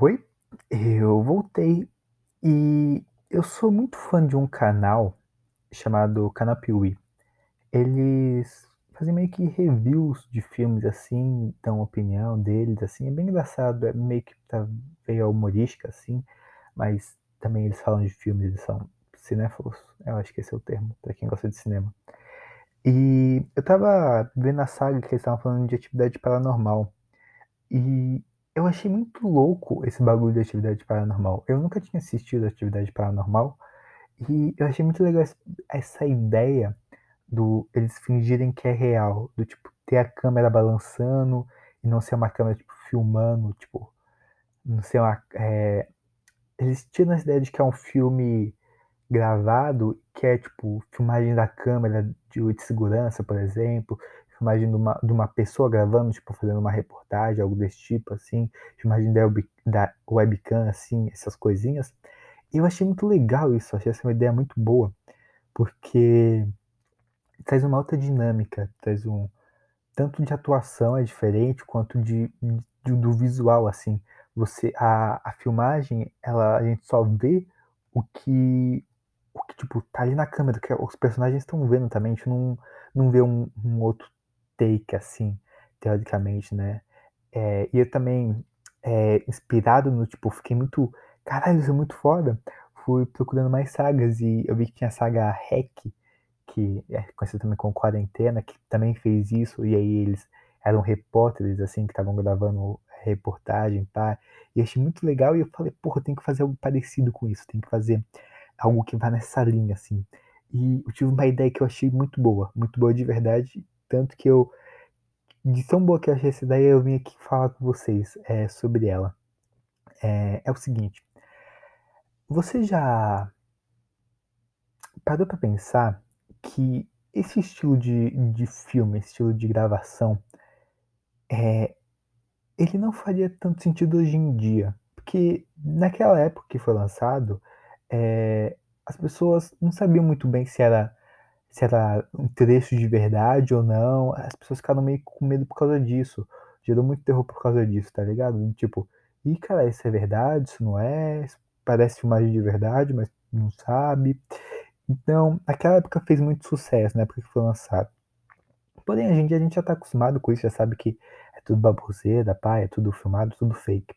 Oi, eu voltei e eu sou muito fã de um canal chamado Canal Piuí. Eles fazem meio que reviews de filmes assim, dão opinião deles assim, é bem engraçado, é meio que tá meio humorística assim, mas também eles falam de filmes, eles são cinéfilos, eu acho que esse é o termo, pra quem gosta de cinema. E eu estava vendo a saga que eles estavam falando de Atividade Paranormal. E eu achei muito louco esse bagulho de Atividade Paranormal. Eu nunca tinha assistido Atividade Paranormal e eu achei muito legal essa ideia do eles fingirem que é real, do tipo ter a câmera balançando e não ser uma câmera tipo filmando, tipo, não ser uma, é, eles tiram essa ideia de que é um filme gravado, que é tipo filmagem da câmera de segurança, por exemplo, filmagem de uma, de uma pessoa gravando, tipo, fazendo uma reportagem, algo desse tipo, assim, filmagem da, web, da webcam, assim, essas coisinhas. Eu achei muito legal isso, achei essa uma ideia muito boa, porque traz uma outra dinâmica, traz um tanto de atuação é diferente quanto de, de do visual assim. Você a, a filmagem, ela a gente só vê o que o que tipo tá ali na câmera, que os personagens estão vendo também, a gente não não vê um, um outro take assim, teoricamente, né? É, e eu também é, inspirado no tipo, fiquei muito, caralho, isso é muito foda. Fui procurando mais sagas e eu vi que tinha a saga Hack, que é conhecida também como Quarentena, que também fez isso, e aí eles eram repórteres, assim, que estavam gravando reportagem, pá, e achei muito legal, e eu falei, porra, tem que fazer algo parecido com isso, tem que fazer algo que vá nessa linha, assim. E eu tive uma ideia que eu achei muito boa, muito boa de verdade, tanto que eu, de tão boa que eu achei essa ideia, eu vim aqui falar com vocês é, sobre ela. É, é o seguinte, você já parou para pensar que esse estilo de, de filme, esse estilo de gravação, é, ele não faria tanto sentido hoje em dia. Porque naquela época que foi lançado, é, as pessoas não sabiam muito bem se era, se era um trecho de verdade ou não. As pessoas ficaram meio com medo por causa disso. Gerou muito terror por causa disso, tá ligado? Tipo, ih, cara, isso é verdade, isso não é, isso parece filmagem de verdade, mas não sabe. Então, naquela época fez muito sucesso, na época que foi lançado. Porém, a gente, a gente já tá acostumado com isso, já sabe que é tudo baboseira, pá, é tudo filmado, tudo fake.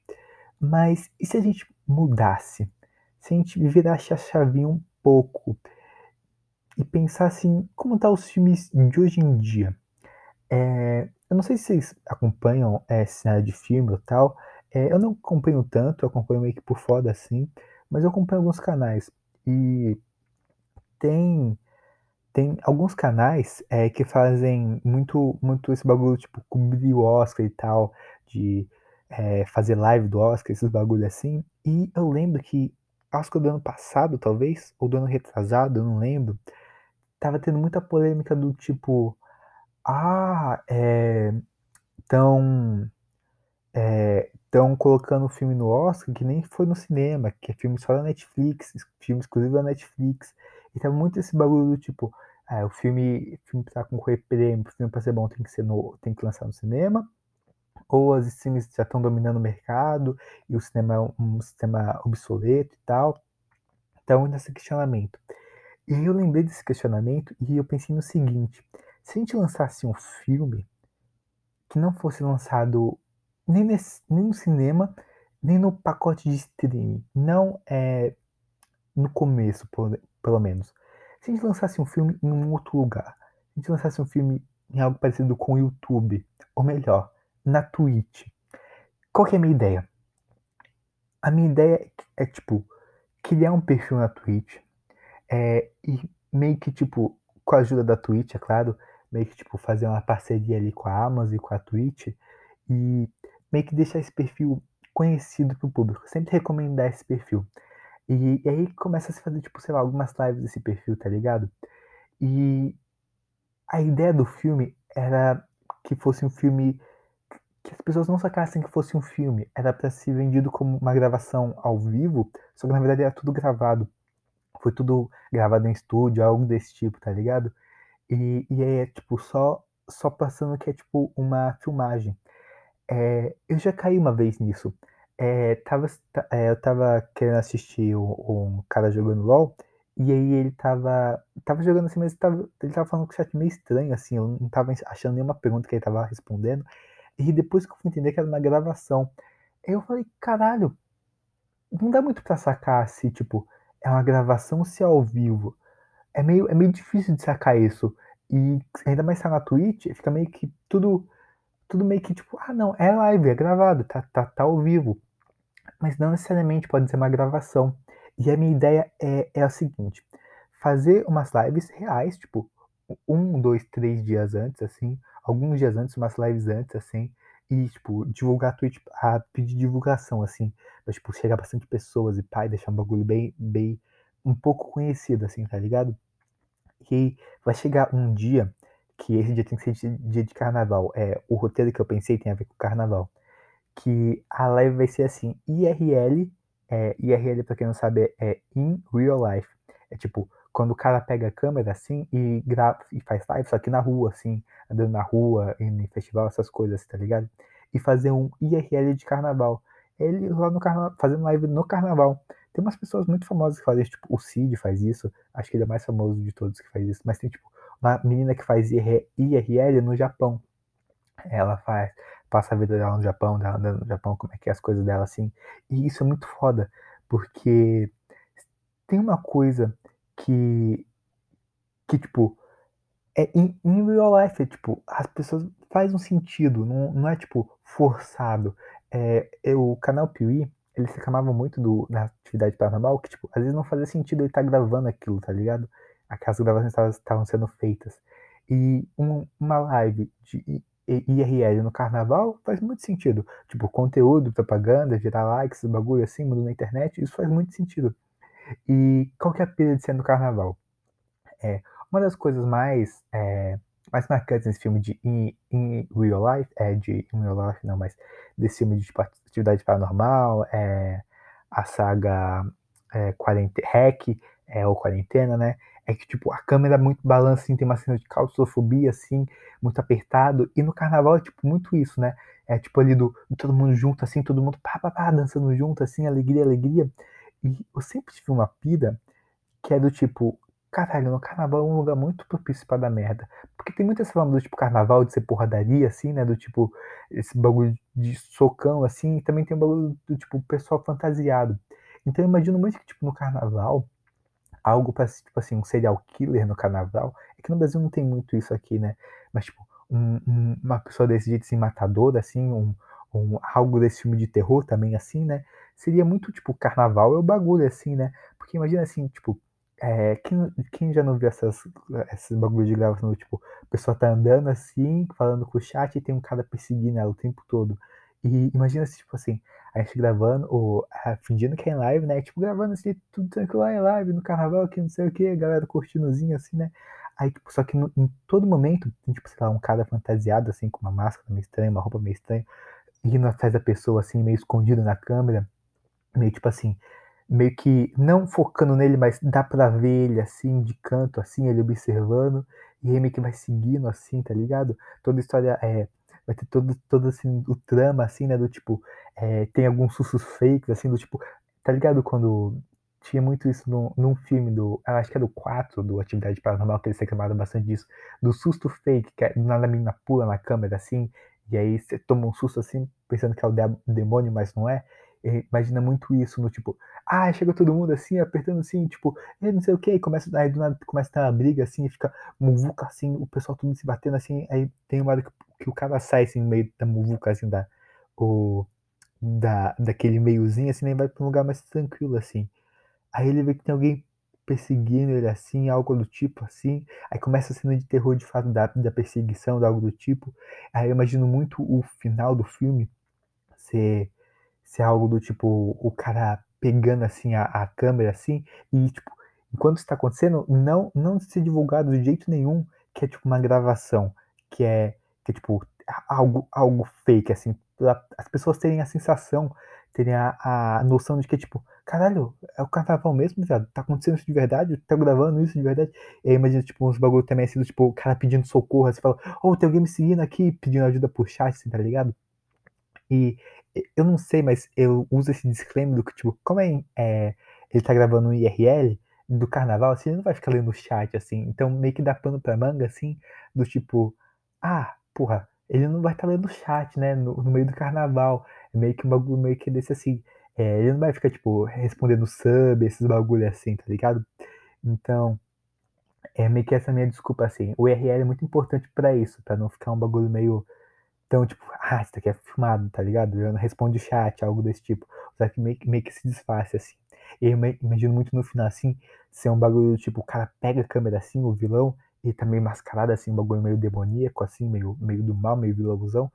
Mas e se a gente mudasse? Se a gente virasse a chavinha um pouco e pensasse em como tá os filmes de hoje em dia? É, eu não sei se vocês acompanham é, cenário de filme ou tal. É, eu não acompanho tanto, eu acompanho meio que por fora assim, mas eu acompanho alguns canais. E tem tem alguns canais é, que fazem muito muito esse bagulho, tipo, cobrir o Oscar e tal, de é, fazer live do Oscar, esses bagulho assim. E eu lembro que Oscar do ano passado, talvez, ou do ano retrasado, eu não lembro, tava tendo muita polêmica do tipo, ah, é, tão é, estão colocando o filme no Oscar que nem foi no cinema, que é filme só da Netflix, filme exclusivo da Netflix. E tá muito esse bagulho do tipo, ah, o filme, filme pra concorrer prêmio, o filme pra ser bom tem que, ser no, tem que lançar no cinema, ou as streams já estão dominando o mercado e o cinema é um, sistema obsoleto e tal. Então, nesse questionamento. E eu lembrei desse questionamento e eu pensei no seguinte: se a gente lançasse um filme que não fosse lançado nem, nesse, nem no cinema, nem no pacote de streaming, não é no começo, por, pelo menos. Se a gente lançasse um filme em um outro lugar, se a gente lançasse um filme em algo parecido com o YouTube, ou melhor, na Twitch, qual que é a minha ideia? A minha ideia é, tipo, criar um perfil na Twitch é, e meio que, tipo, com a ajuda da Twitch, é claro, meio que, tipo, fazer uma parceria ali com a Amazon e com a Twitch e meio que deixar esse perfil conhecido pro público. Sempre recomendar esse perfil. E, e, aí começa a se fazer, tipo, sei lá, algumas lives desse perfil, tá ligado? E a ideia do filme era que fosse um filme que as pessoas não sacassem que fosse um filme. Era para ser vendido como uma gravação ao vivo, só que na verdade era tudo gravado. Foi tudo gravado em estúdio, algo desse tipo, tá ligado? E, e aí é tipo só só passando que é tipo uma filmagem. É, eu já caí uma vez nisso. É, tava, é, eu tava querendo assistir um, um, cara jogando LOL, e aí ele tava, tava jogando assim, mas ele tava, ele tava falando com o chat meio estranho, assim, eu não tava achando nenhuma pergunta que ele tava respondendo, e depois que eu fui entender que era uma gravação, eu falei, caralho, não dá muito pra sacar se, tipo, é uma gravação se ao vivo. É meio, é meio difícil de sacar isso. E ainda mais tá na Twitch, fica meio que tudo, tudo meio que tipo, ah não, é live, é gravado, tá, tá, tá ao vivo mas não necessariamente pode ser uma gravação. E a minha ideia é, é a seguinte: fazer umas lives reais, tipo, um, dois, três dias antes, assim, alguns dias antes, umas lives antes, assim, e, tipo, divulgar Twitch, a pedir divulgação, assim, pra, tipo, chegar bastante pessoas e pai, deixar um bagulho bem, bem, um pouco conhecido, assim, tá ligado? E vai chegar um dia que esse dia tem que ser dia de carnaval. É, o roteiro que eu pensei tem a ver com carnaval que a live vai ser assim, IRL, é, IRL para quem não sabe é in real life. É tipo, quando o cara pega a câmera assim e grava e faz live, só que na rua, assim, andando na rua, em festival, essas coisas, tá ligado? E fazer um IRL de carnaval. Ele lá no carnaval, fazendo live no carnaval. Tem umas pessoas muito famosas que fazem, tipo, o Cid faz isso, acho que ele é mais famoso de todos que faz isso, mas tem, tipo, uma menina que faz IRL no Japão. Ela faz, passa a vida dela no Japão, dela andando no Japão, como é que é as coisas dela assim. E isso é muito foda, porque tem uma coisa que que tipo é em real life, é, tipo, as pessoas faz um sentido, não, não é tipo forçado. É, é o canal Piuí, ele se reclamava muito do, da atividade paranormal, que tipo, às vezes não fazia sentido ele estar tá gravando aquilo, tá ligado? Aquelas gravações estavam sendo feitas. E um, uma live de IRL no carnaval faz muito sentido. Tipo, conteúdo, propaganda, gerar likes, bagulho assim, mundo na internet, isso faz muito sentido. E qual que é a pira de ser no carnaval? É, uma das coisas mais, é, mais marcantes nesse filme de In, in Real Life, é, de In Real Life não, mas desse filme de atividade paranormal, é, a saga é, quarente, Hack, é, ou Quarentena, né? é que, tipo, a câmera muito balança, assim, tem uma cena de claustrofobia, assim, muito apertado. E no carnaval é, tipo, muito isso, né? É, tipo, ali do, do todo mundo junto, assim, todo mundo pá, pá, pá, dançando junto, assim, alegria, alegria. E eu sempre tive uma pira que é do tipo, caralho, no carnaval é um lugar muito propício pra dar merda. Porque tem muita essa forma do tipo carnaval de ser porradaria, assim, né? Do tipo, esse bagulho de socão, assim, e também tem o bagulho do tipo pessoal fantasiado. Então eu imagino muito que, tipo, no carnaval algo para tipo assim, um serial killer no carnaval. É que no Brasil não tem muito isso aqui, né? Mas, tipo, um, um, uma pessoa desse jeito, assim, matadora, assim, um, um, algo desse filme de terror também, assim, né? Seria muito, tipo, carnaval é o bagulho, assim, né? Porque imagina, assim, tipo, é, quem, quem já não viu essas, esses bagulho de gravação, tipo, a pessoa tá andando assim, falando com o chat e tem um cara perseguindo ela o tempo todo. E imagina se, tipo assim, a gente gravando, ou ah, fingindo que é em live, né? Tipo, gravando assim, tudo tranquilo lá em live, no carnaval, aqui não sei o que, a galera curtindozinho assim, né? Aí, tipo, só que no, em todo momento, tem, tipo, sei lá, um cara fantasiado, assim, com uma máscara meio estranha, uma roupa meio estranha, indo atrás da pessoa, assim, meio escondido na câmera, meio tipo assim, meio que não focando nele, mas dá pra ver ele, assim, de canto, assim, ele observando, e aí meio que vai seguindo, assim, tá ligado? Toda a história é vai ter todo, todo assim, o trama, assim, né? Do tipo, é, tem alguns sustos fakes, assim, do tipo, tá ligado? Quando tinha muito isso num, num filme do, acho que é do 4, do Atividade Paranormal, que eles reclamaram bastante disso, do susto fake, que é, nada a menina pula na câmera, assim, e aí você toma um susto, assim, pensando que é o demônio, mas não é. E imagina muito isso no tipo, ah, chega todo mundo assim, apertando assim, tipo, não sei o que, começa, aí do nada começa a ter uma briga assim, fica muvuca assim, o pessoal tudo se batendo assim, aí tem uma hora que, que o cara sai assim no meio da muvuca assim, da, o, da, daquele meiozinho assim, nem vai pra um lugar mais tranquilo assim. Aí ele vê que tem alguém perseguindo ele assim, algo do tipo assim. Aí começa a cena de terror de fato da, da perseguição, algo do tipo. Aí eu imagino muito o final do filme ser, ser algo do tipo, o cara pegando assim a, a câmera assim, e tipo, enquanto está acontecendo, não não ser divulgado de jeito nenhum que é tipo uma gravação, que é, que é tipo algo, algo fake, assim, as pessoas terem a sensação, terem a, a noção de que, tipo, caralho, é o carnaval mesmo, viado? Tá acontecendo isso de verdade? Tá gravando isso de verdade? E aí imagina, tipo, uns bagulho também assim, tipo, o cara pedindo socorro, assim, fala, oh, tem alguém me seguindo aqui, pedindo ajuda por chat, assim, tá ligado? E eu não sei, mas eu uso esse disclaimer do que, tipo, como é, é ele tá gravando um IRL do carnaval, assim, ele não vai ficar lendo o chat, assim. Então, meio que dá pano pra manga, assim, do tipo, ah, porra, ele não vai estar tá lendo o chat, né, no, no, meio do carnaval. É meio que um bagulho meio que desse, assim. É, ele não vai ficar, tipo, respondendo sub, esses bagulho assim, tá ligado? Então, é meio que essa minha desculpa, assim. O URL é muito importante para isso, para não ficar um bagulho meio então, tipo, ah, isso aqui é filmado, tá ligado? Eu não responde o chat, algo desse tipo. Só que meio, meio que se disfarce, assim. E eu imagino muito no final, assim, ser um bagulho, tipo, o cara pega a câmera assim, o vilão, e tá meio mascarado, assim, um bagulho meio demoníaco, assim, meio, meio do mal, meio vilãozão.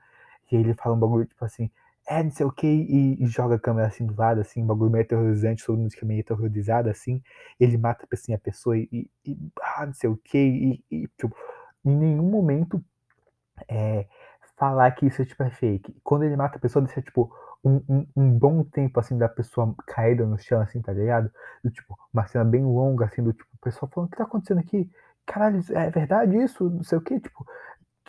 E aí ele fala um bagulho, tipo assim, é, não sei o que, e, e, joga a câmera assim do lado, assim, um bagulho meio aterrorizante, todo mundo fica meio aterrorizado, assim. Ele mata, assim, a pessoa e, e ah, não sei o que, e, e, tipo, em nenhum momento é, falar que isso é tipo é fake. Quando ele mata a pessoa, deixa tipo um, um, um, bom tempo assim da pessoa caída no chão, assim, tá ligado? Do, tipo, uma cena bem longa, assim, do tipo, o pessoal falando, o que tá acontecendo aqui? Caralho, é verdade isso? Não sei o que, tipo,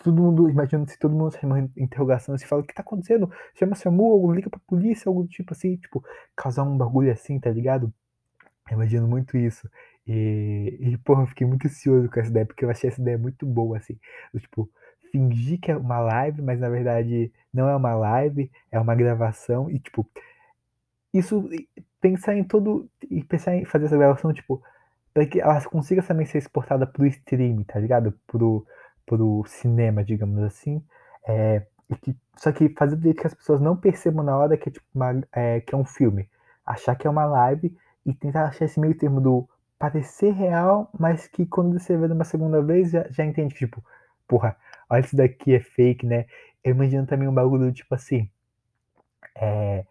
todo mundo, imagina se todo mundo chama interrogação assim, fala, o que tá acontecendo? Chama SAMU, liga pra polícia, algo do tipo assim, tipo, causar um bagulho assim, tá ligado? Eu imagino muito isso. E, e porra, eu fiquei muito ansioso com essa ideia, porque eu achei essa ideia muito boa, assim. Do, tipo, fingir que é uma live, mas na verdade não é uma live, é uma gravação e tipo isso pensar em todo e pensar em fazer essa gravação tipo para que ela consiga também ser exportada pro stream, tá ligado? Pro pro cinema, digamos assim. É, que, só que fazer do que as pessoas não percebam na hora que é, tipo, uma, é, que é um filme. Achar que é uma live e tentar achar esse meio termo do parecer real, mas que quando você vê numa segunda vez já, já entende que, tipo, porra, olha isso daqui é fake, né? Eu imagino também um bagulho tipo assim, é,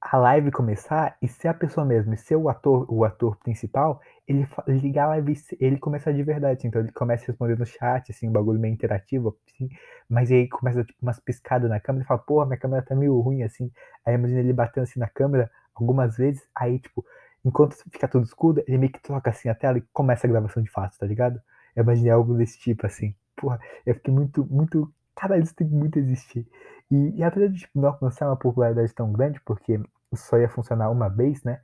a live começar e ser a pessoa mesmo, e ser o ator, o ator principal, ele ligar a live, ele começar de verdade, assim, então ele começa a responder no chat, assim, um bagulho meio interativo, assim, mas aí começa tipo umas piscadas na câmera e fala, porra, minha câmera tá meio ruim, assim, aí imagina ele batendo assim na câmera algumas vezes, aí tipo, enquanto fica tudo escuro, ele meio que troca assim a tela e começa a gravação de fato, tá ligado? Eu imaginei algo desse tipo, assim porra, eu fiquei muito, muito. Caralho, isso tem que muito existir. E, e apesar de tipo, não alcançar uma popularidade tão grande, porque só ia funcionar uma vez, né?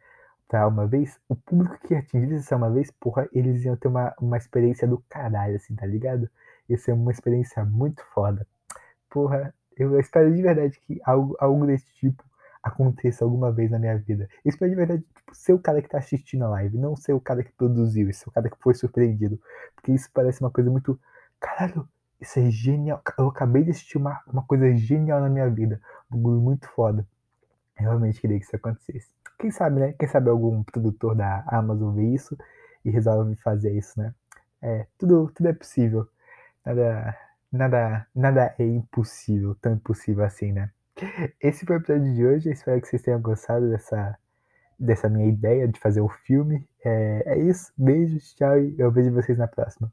Pra uma vez, o público que atingisse uma vez, porra, eles iam ter uma, uma experiência do caralho, assim, tá ligado? Ia ser uma experiência muito foda. Porra, eu espero de verdade que algo, algo desse tipo aconteça alguma vez na minha vida. Eu espero de verdade tipo, ser o cara que tá assistindo a live, não ser o cara que produziu, ser o cara que foi surpreendido. Porque isso parece uma coisa muito Caralho, isso é genial. Eu acabei de assistir uma, uma coisa genial na minha vida. Um bagulho muito foda. Eu realmente queria que isso acontecesse. Quem sabe, né? Quem sabe algum produtor da Amazon vê isso e resolve fazer isso, né? É, tudo, tudo é possível. Nada, nada, nada é impossível, tão impossível assim, né? Esse foi o episódio de hoje. espero que vocês tenham gostado dessa, dessa minha ideia de fazer o um filme. É, é isso. Beijos, tchau e eu vejo vocês na próxima.